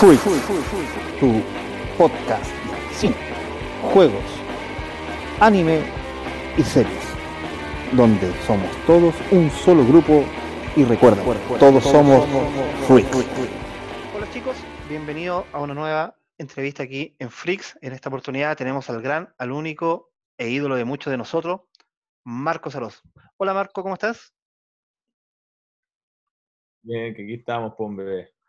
Freak, tu podcast de juegos, anime y series, donde somos todos un solo grupo y recuerda, todos somos Freaks. Hola chicos, bienvenidos a una nueva entrevista aquí en Freaks. En esta oportunidad tenemos al gran, al único e ídolo de muchos de nosotros, Marco Salos. Hola Marco, ¿cómo estás? Bien, que aquí estamos, pues, bebé.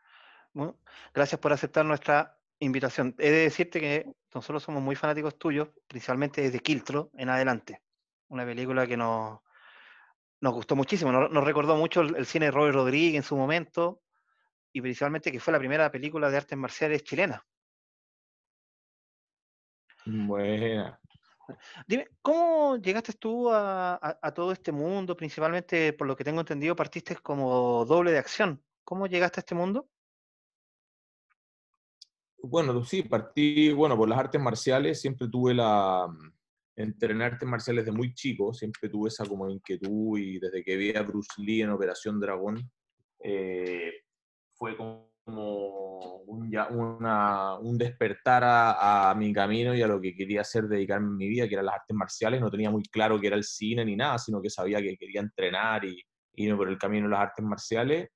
Bueno, gracias por aceptar nuestra invitación. He de decirte que nosotros somos muy fanáticos tuyos, principalmente desde Kiltro en adelante. Una película que nos, nos gustó muchísimo, nos, nos recordó mucho el, el, cine de Robert Rodríguez en su momento, y principalmente que fue la primera película de artes marciales chilena. Buena. Dime, ¿cómo llegaste tú a, a, a, todo este mundo? Principalmente, por lo que tengo entendido, partiste como doble de acción. ¿Cómo llegaste a este mundo? Bueno, sí, partí, bueno, por las artes marciales, siempre tuve la, mm, entrenar artes marciales de muy chico, siempre tuve esa como inquietud y desde que vi a Bruce Lee en Operación Dragón, eh, fue como un, ya, una, un despertar a, a, mi camino y a lo que quería hacer, dedicarme en mi vida, que eran las artes marciales, no tenía muy claro que era el cine ni nada, sino que sabía que quería entrenar y irme por el camino de las artes marciales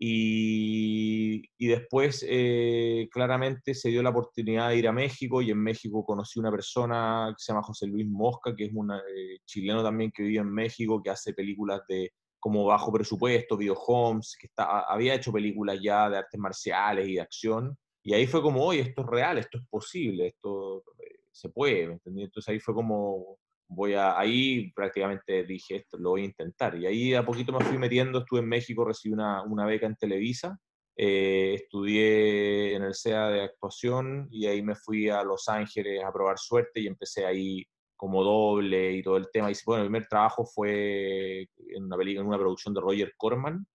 y, y después, eh, claramente, se dio la oportunidad de ir a México y en México conocí una persona que se llama José Luis Mosca, que es un eh, chileno también que vive en México, que hace películas de como bajo presupuesto, video homes, que está, había hecho películas ya de artes marciales y de acción. Y ahí fue como, oye, esto es real, esto es posible, esto eh, se puede, ¿me entendí? Entonces ahí fue como, voy a, ahí prácticamente dije, esto lo voy a intentar. Y ahí a poquito me fui metiendo, estuve en México, recibí una, una beca en Televisa, eh, estudié en el SEA de actuación y ahí me fui a Los Ángeles a probar suerte y empecé ahí como doble y todo el tema. Y bueno, el primer trabajo fue en una película, en una producción de Roger Corman,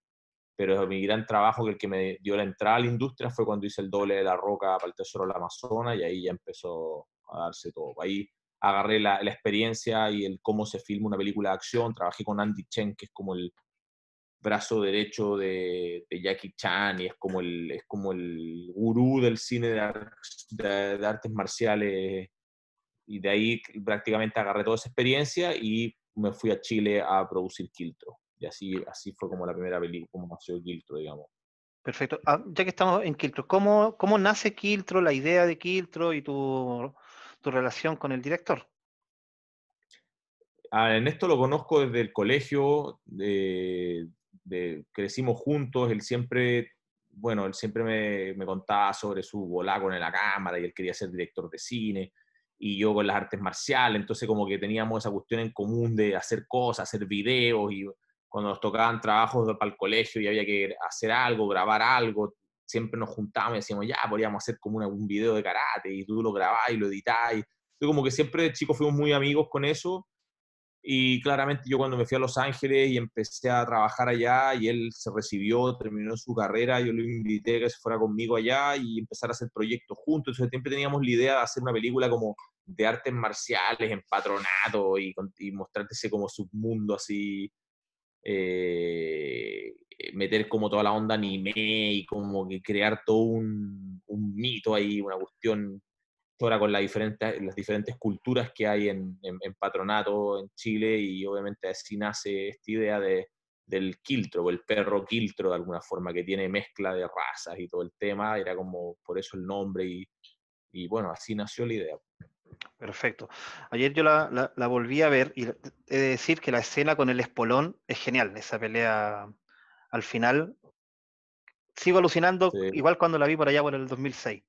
pero mi gran trabajo, que el que me dio la entrada a la industria, fue cuando hice el doble de La Roca para el Tesoro del Amazonas y ahí ya empezó a darse todo. Ahí agarré la, la, experiencia y el cómo se filma una película de acción. Trabajé con Andy Chen, que es como el brazo derecho de, de Jackie Chan y es como el, es como el gurú del cine de, de, de, artes marciales. Y de ahí prácticamente agarré toda esa experiencia y me fui a Chile a producir Kiltro. Y así, así fue como la primera película, como nació Kiltro, digamos. Perfecto. Ah, ya que estamos en Kiltro, ¿cómo, ¿cómo nace Kiltro, la idea de Kiltro y tu tu relación con el director? A Ernesto lo conozco desde el colegio, de, de, crecimos juntos, él siempre, bueno, él siempre me, me contaba sobre su volá con la cámara y él quería ser director de cine y yo con las artes marciales, entonces como que teníamos esa cuestión en común de hacer cosas, hacer videos y cuando nos tocaban trabajos para el colegio y había que hacer algo, grabar algo, siempre nos juntábamos y decíamos, ya, podríamos hacer como un video de karate y tú lo grabás y lo editás. Y, como que siempre chicos fuimos muy amigos con eso. Y claramente yo cuando me fui a Los Ángeles y empecé a trabajar allá y él se recibió, terminó su carrera, yo lo invité a que se fuera conmigo allá y empezar a hacer proyectos juntos. Entonces siempre teníamos la idea de hacer una película como de artes marciales en patronato y, y mostrarte ese como submundo así eh, meter como toda la onda anime y como que crear todo un, mito ahí, una cuestión ahora con la diferente, las diferentes culturas que hay en, en, en, patronato en Chile y obviamente así nace esta idea de, del quiltro o el perro quiltro de alguna forma que tiene mezcla de razas y todo el tema, era como por eso el nombre y, y bueno, así nació la idea. Perfecto. Ayer yo la, la, la, volví a ver y he de decir que la escena con el espolón es genial, esa pelea al final. Sigo alucinando, sí. igual cuando la vi por allá por el 2006.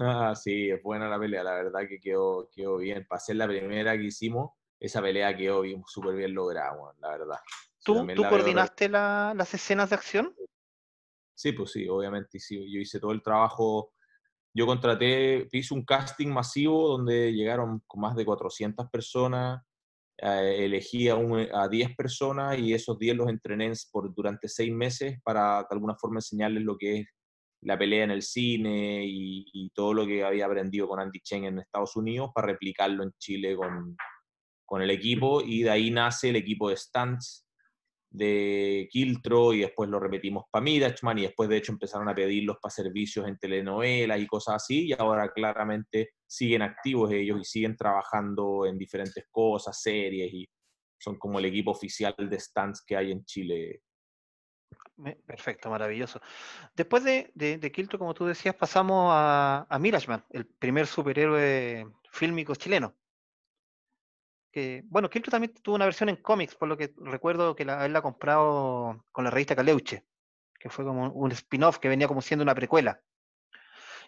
Ah, sí, es buena la pelea, la verdad que quedó, quedó bien. Para ser la primera que hicimos, esa pelea quedó súper bien lograda, la verdad. ¿Tú, ¿tú coordinaste la, las escenas de acción? Sí, pues sí, obviamente sí. Yo hice todo el trabajo yo contraté, hice un casting masivo donde llegaron más de 400 personas, eh, elegí a, un, a, 10 personas y esos 10 los entrené por, durante 6 meses para de alguna forma enseñarles lo que es la pelea en el cine y, y, todo lo que había aprendido con Andy Chen en Estados Unidos para replicarlo en Chile con, con el equipo. Y de ahí nace el equipo de stunts de Kiltro y después lo repetimos para Mirachman y después de hecho empezaron a pedirlos para servicios en telenovelas y cosas así y ahora claramente siguen activos ellos y siguen trabajando en diferentes cosas, series y son como el equipo oficial de stands que hay en Chile. Perfecto, maravilloso. Después de, Kiltro, como tú decías, pasamos a, a Mirachman, el primer superhéroe fílmico chileno que, bueno, Kiltro también tuvo una versión en cómics, por lo que recuerdo que la, él la ha comprado con la revista Caleuche, que fue como un spin-off que venía como siendo una precuela.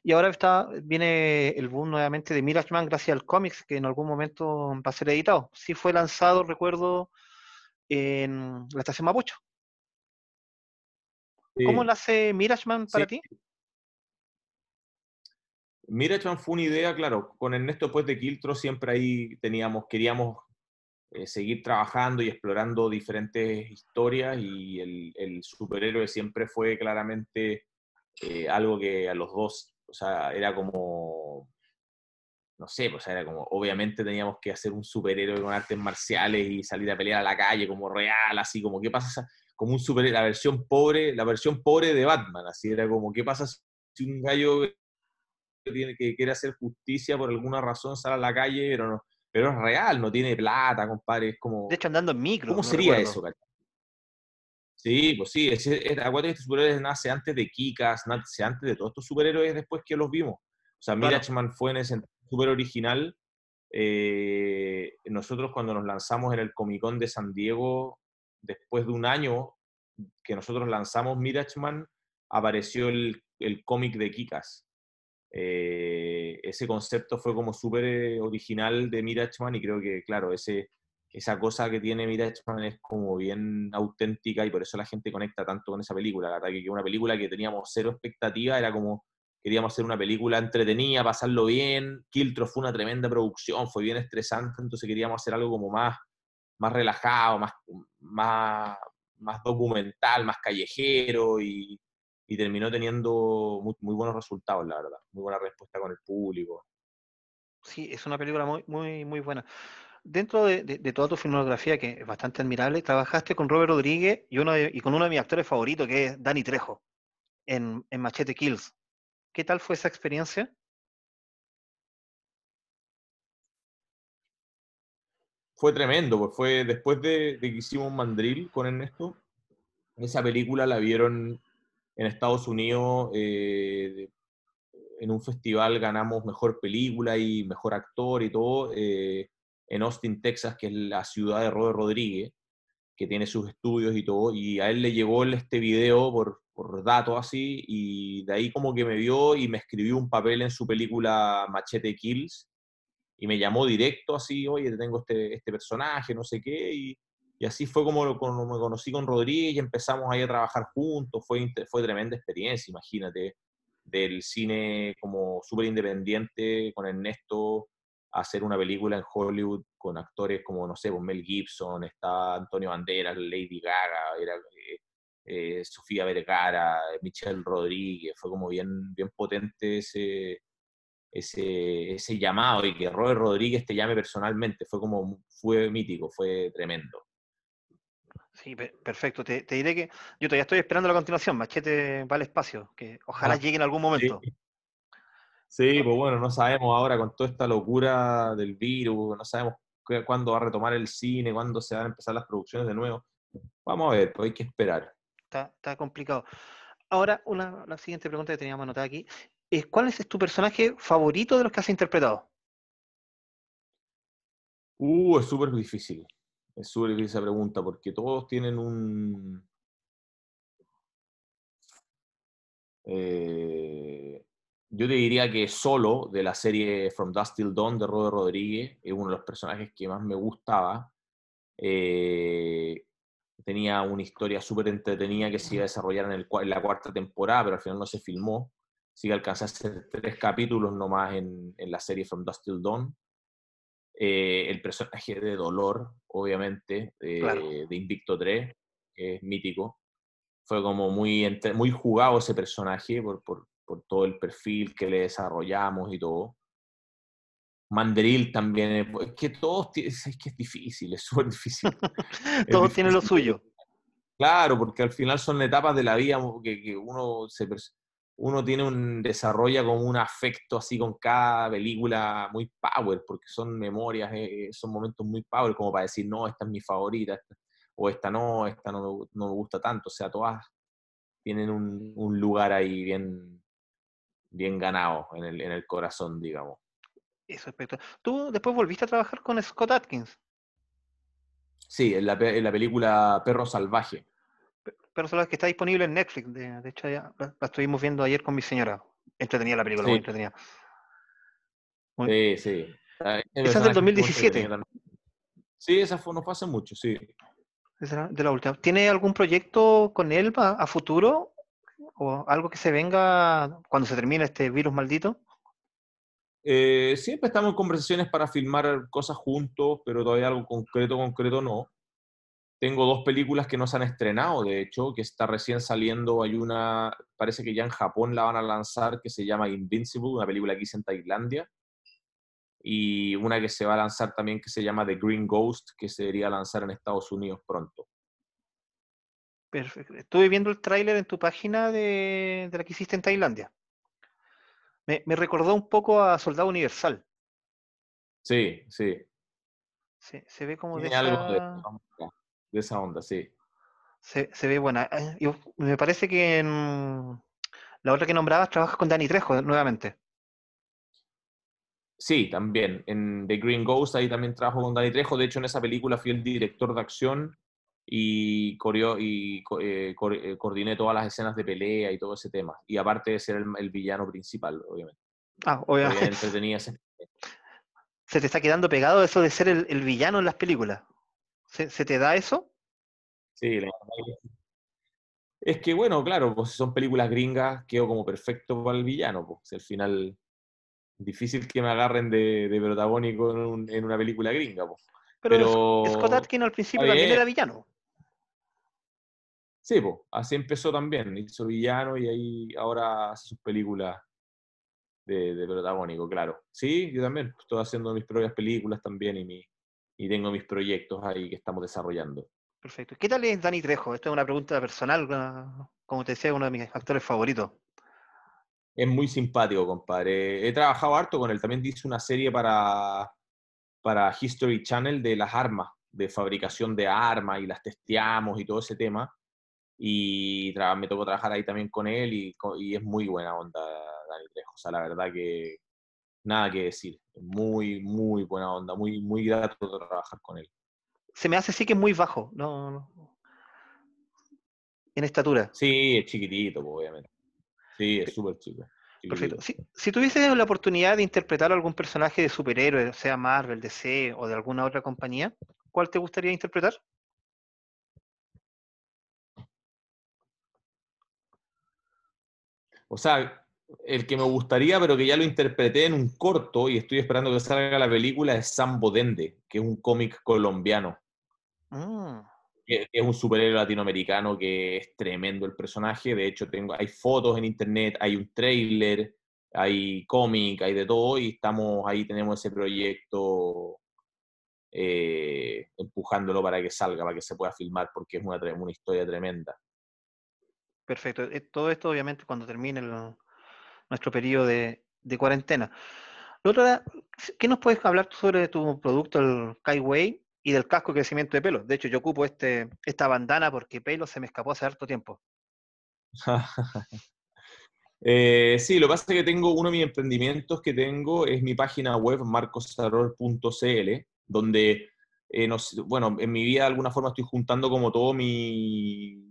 Y ahora está, viene el boom nuevamente de Mirage gracias al cómics, que en algún momento va a ser editado. Sí fue lanzado, recuerdo, en la estación Mapucho. ¿Cómo nace Mirage para ti? Mirachan fue una idea, claro, con Ernesto después de Kiltro siempre ahí teníamos, queríamos eh, seguir trabajando y explorando diferentes historias y el, superhéroe siempre fue claramente eh, algo que a los dos, o sea, era como, no sé, pues era como, obviamente teníamos que hacer un superhéroe con artes marciales y salir a pelear a la calle como real, así como, ¿qué pasa? Como un superhéroe, la versión pobre, la versión pobre de Batman, así era como, ¿qué pasa si un gallo que, tiene, que quiere hacer justicia por alguna razón sale a la calle, pero no, pero es real, no tiene plata, compadre, es como... De hecho, andando en micro. ¿Cómo sería eso, Sí, pues sí, es, acuérdate que este superhéroe nace antes de Kikas, nace antes de todos estos superhéroes después que los vimos. O sea, Mirachman fue en ese super original. Eh, nosotros cuando nos lanzamos en el Comic Con de San Diego, después de un año que nosotros lanzamos Mirachman, apareció el, el cómic de Kikas. Eh, ese concepto fue como súper eh, original de Mirachman y creo que, claro, ese, esa cosa que tiene Mirachman es como bien auténtica y por eso la gente conecta tanto con esa película. La que una película que teníamos cero expectativa, era como queríamos hacer una película entretenida, pasarlo bien. Kiltro fue una tremenda producción, fue bien estresante, entonces queríamos hacer algo como más, más relajado, más, más, más documental, más callejero y, y terminó teniendo muy, buenos resultados, la verdad, muy buena respuesta con el público. Sí, es una película muy, muy, muy buena. Dentro de, toda tu filmografía, que es bastante admirable, trabajaste con Robert Rodríguez y, uno y con uno de mis actores favoritos, que es Danny Trejo, en, Machete Kills. ¿Qué tal fue esa experiencia? Fue tremendo, pues fue después de, de que hicimos Mandril con Ernesto, esa película la vieron en Estados Unidos, eh, en un festival ganamos mejor película y mejor actor y todo, eh, en Austin, Texas, que es la ciudad de Robert Rodríguez, que tiene sus estudios y todo, y a él le llegó este video por, por datos así, y de ahí como que me vio y me escribió un papel en su película Machete Kills, y me llamó directo así, oye, tengo este, este personaje, no sé qué, y, y así fue como, me conocí con Rodríguez y empezamos ahí a trabajar juntos. Fue, fue tremenda experiencia, imagínate, del cine como súper independiente con Ernesto, hacer una película en Hollywood con actores como, no sé, pues, Mel Gibson, está Antonio Banderas, Lady Gaga, era, eh, eh, Sofía Vergara, Michelle Rodríguez. Fue como bien, bien potente ese, ese, ese llamado y que Robert Rodríguez te llame personalmente. Fue como, fue mítico, fue tremendo. Sí, perfecto. Te, diré que yo todavía estoy esperando la continuación. Machete va al espacio, que ojalá ah, llegue en algún momento. Sí. pues bueno, no sabemos ahora con toda esta locura del virus, no sabemos cuándo va a retomar el cine, cuándo se van a empezar las producciones de nuevo. Vamos a ver, pues hay que esperar. Está, complicado. Ahora, una, la siguiente pregunta que teníamos anotada aquí es, ¿cuál es tu personaje favorito de los que has interpretado? Uh, es súper difícil. Es súper difícil esa pregunta porque todos tienen un... Eh, yo te diría que solo de la serie From Dust Till Dawn de Robert Rodríguez es uno de los personajes que más me gustaba. Eh, tenía una historia súper entretenida que se iba a desarrollar en, el, en, la cuarta temporada, pero al final no se filmó. Sí que tres capítulos nomás en, en la serie From Dust Till Dawn. Eh, el personaje de Dolor, obviamente, de Invicto 3, que es mítico. Fue como muy, muy jugado ese personaje por, por, por todo el perfil que le desarrollamos y todo. Mandril también, es que todos, es que es difícil, es súper difícil. todos tienen lo suyo. Claro, porque al final son etapas de la vida que, uno se uno tiene un desarrolla como un afecto así con cada película muy power, porque son memorias, eh, son momentos muy power, como para decir, no, esta es mi favorita, o esta no, esta no me, no me, gusta tanto, o sea, todas tienen un, un lugar ahí bien, bien ganado en el, en el corazón, digamos. Eso, aspecto. ¿Tú después volviste a trabajar con Scott Atkins? Sí, en la, en la película Perro Salvaje. Perro Salvaje que está disponible en Netflix. De, hecho, ya la, estuvimos viendo ayer con mi señora. Entretenida la película, muy entretenida. Sí, sí. Esa es del 2017. Sí, esa fue, no fue hace mucho, sí. Esa de la última. ¿Tiene algún proyecto con él a futuro? ¿O algo que se venga cuando se termine este virus maldito? Eh, siempre estamos en conversaciones para filmar cosas juntos, pero todavía algo concreto, concreto no. Tengo dos películas que no se han estrenado, de hecho, que está recién saliendo. Hay una, parece que ya en Japón la van a lanzar, que se llama Invincible, una película que hice en Tailandia. Y una que se va a lanzar también que se llama The Green Ghost, que se debería lanzar en Estados Unidos pronto. Perfecto. Estuve viendo el tráiler en tu página de, de la que hiciste en Tailandia. Me, recordó un poco a Soldado Universal. Sí, sí. se ve como de esa... de, esa onda, sí. Se, ve buena. Eh, me parece que en la otra que nombrabas trabajas con Danny Trejo nuevamente. Sí, también. En The Green Ghost ahí también trabajo con Danny Trejo. De hecho, en esa película fui el director de acción y, y eh, eh, coordiné todas las escenas de pelea y todo ese tema. Y aparte de ser el, villano principal, obviamente. Ah, obviamente. ¿Se te está quedando pegado eso de ser el, villano en las películas? ¿Se, te da eso? Sí, la es que bueno, claro, pues son películas gringas, quedo como perfecto para el villano, pues al final difícil que me agarren de, de protagónico en, una película gringa, pues. Pero, Scott Atkin al principio también era villano. Sí, pues, así empezó también. Hizo villano y ahí ahora hace sus películas de, de, protagónico, claro. Sí, yo también estoy haciendo mis propias películas también y, mi, y tengo mis proyectos ahí que estamos desarrollando. Perfecto. ¿Qué tal es Dani Trejo? Esta es una pregunta personal, como te decía, uno de mis actores favoritos. Es muy simpático, compadre. He trabajado harto con él. También hice una serie para, para History Channel de las armas, de fabricación de armas y las testeamos y todo ese tema y me tocó trabajar ahí también con él y, y, es muy buena onda Dani Trejo. O sea, la verdad que nada que decir. Muy, muy buena onda, muy, muy grato trabajar con él. Se me hace sí que es muy bajo, ¿no? En estatura. Sí, es chiquitito, pues, obviamente. Sí, es súper chico. Perfecto. Si, si tuvieses la oportunidad de interpretar a algún personaje de superhéroe, sea Marvel, DC o de alguna otra compañía, ¿cuál te gustaría interpretar? O sea, el que me gustaría, pero que ya lo interpreté en un corto y estoy esperando que salga la película, es Sam Bodende, que es un cómic colombiano. Mm. es un superhéroe latinoamericano que es tremendo el personaje. De hecho, tengo, hay fotos en internet, hay un trailer, hay cómic, hay de todo, y estamos ahí, tenemos ese proyecto eh, empujándolo para que salga, para que se pueda filmar, porque es una, una historia tremenda. Perfecto. Eh, todo esto, obviamente, cuando termine nuestro periodo de, cuarentena. Lo otro ¿qué nos puedes hablar sobre tu producto, el Kaiway, y del casco de crecimiento de pelo? De hecho, yo ocupo este, esta bandana porque pelo se me escapó hace harto tiempo. Eh, sí, lo que pasa es que tengo uno de mis emprendimientos que tengo, es mi página web marcosarol.cl, donde, eh, bueno, en mi vida de alguna forma estoy juntando como todo mi,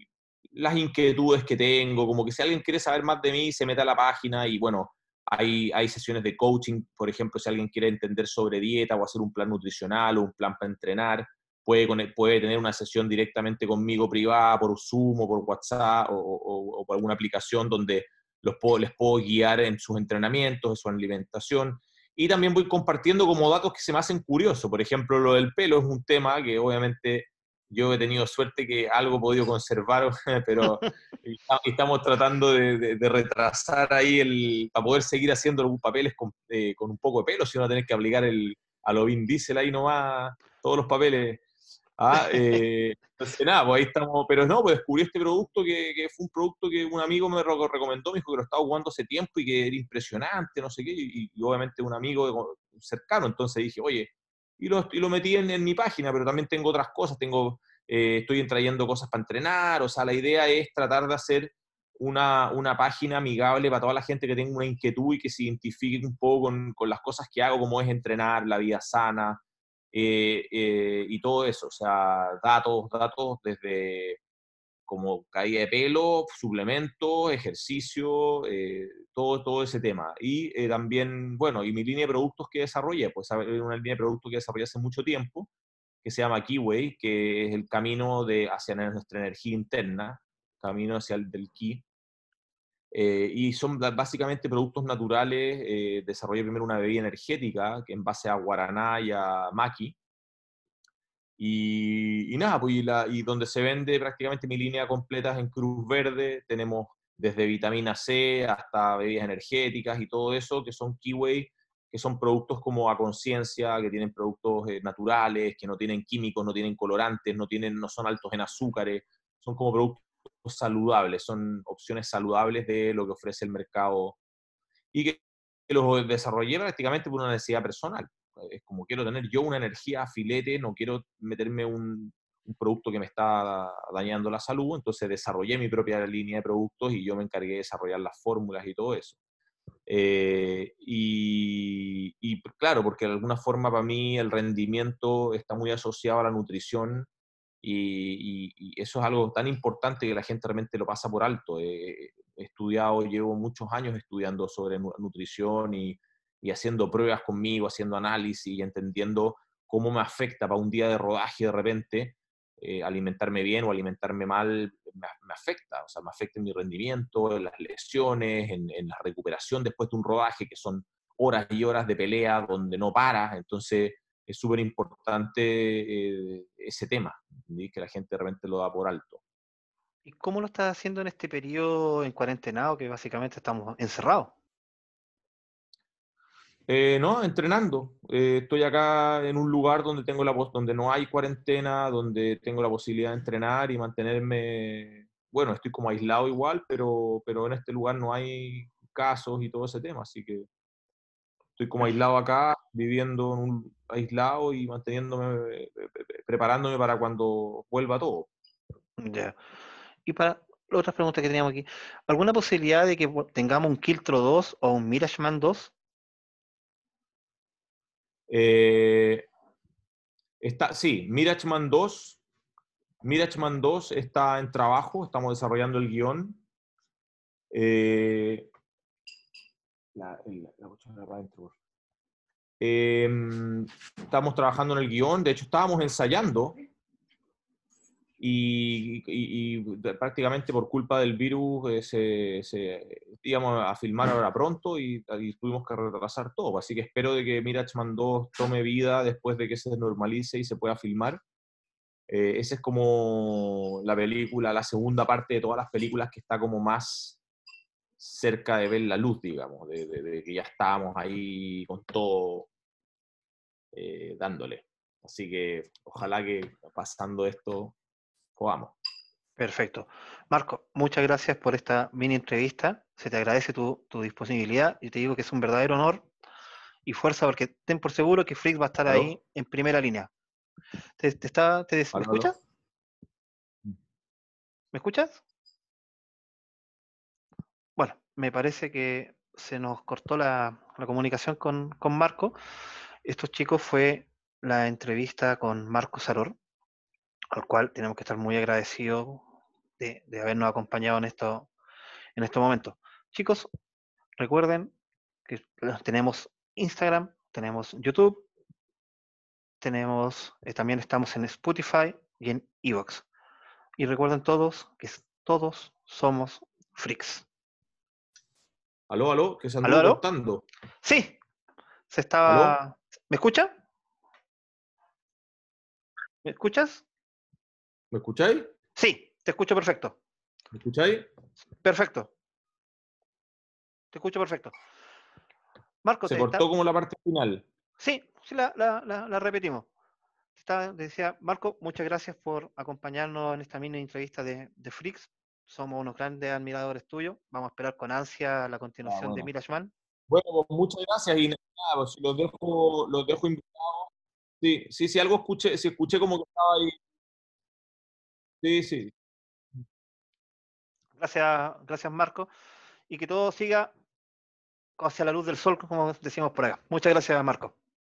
las inquietudes que tengo, como que si alguien quiere saber más de mí, se mete a la página y bueno, hay, hay sesiones de coaching, por ejemplo, si alguien quiere entender sobre dieta o hacer un plan nutricional o un plan para entrenar, puede, puede tener una sesión directamente conmigo privada por Zoom o por WhatsApp o, por alguna aplicación donde los les puedo guiar en sus entrenamientos, en su alimentación. Y también voy compartiendo como datos que se me hacen curiosos. Por ejemplo, lo del pelo es un tema que obviamente yo he tenido suerte que algo he podido conservar, pero estamos tratando de, retrasar ahí el, para poder seguir haciendo algunos papeles eh, con, un poco de pelo, si no tener que aplicar el, a lo Vin Diesel ahí nomás, todos los papeles. Ah, eh, entonces nada, pues ahí estamos, pero no, pues descubrí este producto que, que fue un producto que un amigo me recomendó, me dijo que lo estaba jugando hace tiempo y que era impresionante, no sé qué, y, y obviamente un amigo cercano, entonces dije, oye, y lo, metí en, mi página, pero también tengo otras cosas, tengo, eh, estoy trayendo cosas para entrenar, o sea, la idea es tratar de hacer una, una, página amigable para toda la gente que tenga una inquietud y que se identifique un poco con, con las cosas que hago, como es entrenar, la vida sana, eh, eh, y todo eso, o sea, datos, datos desde como caída de pelo, suplementos, ejercicio, eh, todo, todo ese tema. Y eh, también, bueno, y mi línea de productos que desarrollé, pues una línea de productos que desarrollé hace mucho tiempo, que se llama Keyway, que es el camino de, hacia nuestra energía interna, camino hacia el del Ki. Eh, y son básicamente productos naturales. Eh, desarrollé primero una bebida energética que en base a guaraná y a maqui. Y, y nada, pues y, la, y, donde se vende prácticamente mi línea completa es en Cruz Verde. Tenemos desde vitamina C hasta bebidas energéticas y todo eso, que son Keyway, que son productos como a conciencia, que tienen productos eh, naturales, que no tienen químicos, no tienen colorantes, no, tienen, no son altos en azúcares, son como productos saludables, son opciones saludables de lo que ofrece el mercado y que los desarrollé prácticamente por una necesidad personal. Es como quiero tener yo una energía filete, no quiero meterme un, un producto que me está dañando la salud, entonces desarrollé mi propia línea de productos y yo me encargué de desarrollar las fórmulas y todo eso. Eh, y, y, claro, porque de alguna forma para mí el rendimiento está muy asociado a la nutrición y, y, eso es algo tan importante que la gente realmente lo pasa por alto. he estudiado, llevo muchos años estudiando sobre nutrición y, y, haciendo pruebas conmigo, haciendo análisis y entendiendo cómo me afecta para un día de rodaje de repente eh, alimentarme bien o alimentarme mal me, afecta. O sea, me afecta en mi rendimiento, en las lesiones, en, la recuperación después de un rodaje que son horas y horas de pelea donde no para. Entonces, es súper importante eh, ese tema, que la gente realmente lo da por alto. ¿Y cómo lo estás haciendo en este periodo en cuarentenado que básicamente estamos encerrados? Eh, no, entrenando. Eh, estoy acá en un lugar donde tengo la donde no hay cuarentena, donde tengo la posibilidad de entrenar y mantenerme. Bueno, estoy como aislado igual, pero, pero en este lugar no hay casos y todo ese tema, así que estoy como aislado acá, viviendo en un aislado y manteniéndome, eh, preparándome para cuando vuelva todo. Ya. Y para otras preguntas que teníamos aquí, ¿alguna posibilidad de que tengamos un Kiltro 2 o un Mirageman 2? Eh, está, sí, Mirageman 2. Mirageman 2 está en trabajo, estamos desarrollando el guion. Eh, la, la, la. Eh, estamos trabajando en el guion, de hecho estábamos ensayando y, y, y prácticamente por culpa del virus eh, se, se, íbamos a filmar ahora pronto y, y, tuvimos que retrasar todo. Así que espero de que Mirachman 2 tome vida después de que se normalice y se pueda filmar. Eh, esa es como la película, la segunda parte de todas las películas que está como más cerca de ver la luz, digamos, de, de, de que ya estábamos ahí con todo eh, dándole. Así que ojalá que pasando esto podamos. Perfecto. Marco, muchas gracias por esta mini entrevista. Se te agradece tu, tu disponibilidad y te digo que es un verdadero honor y fuerza porque ten por seguro que Frix va a estar ¿Aló? ahí en primera línea. ¿Te, te está, te, ¿Me escuchas? ¿Me escuchas? Bueno, me parece que se nos cortó la, la comunicación con, con, Marco. Estos chicos fue la entrevista con Marco Saror, al cual tenemos que estar muy agradecidos de, de habernos acompañado en, esto, en estos momentos. Chicos, recuerden que tenemos Instagram, tenemos YouTube, tenemos, eh, también estamos en Spotify y en Evox. Y recuerden todos que todos somos freaks. Aló, aló, que se andó cortando. Sí, se estaba. ¿Aló? ¿Me escucha? ¿Me escuchas? ¿Me escucháis? Sí, te escucho perfecto. ¿Me escucháis? Perfecto. Te escucho perfecto. Marco, se cortó está... como la parte final. Sí, sí la, la, la, la, repetimos. le decía, Marco, muchas gracias por acompañarnos en esta mini entrevista de, de Freaks. Somos unos grandes admiradores tuyos. Vamos a esperar con ansia la continuación de Mirage Bueno, pues muchas gracias y nada, pues, los dejo, los dejo invitados. Sí, sí, sí, algo escuché, si escuché como que estaba ahí. Sí, sí. Gracias, gracias Marco. Y que todo siga hacia la luz del sol, como decimos por acá. Muchas gracias, Marco.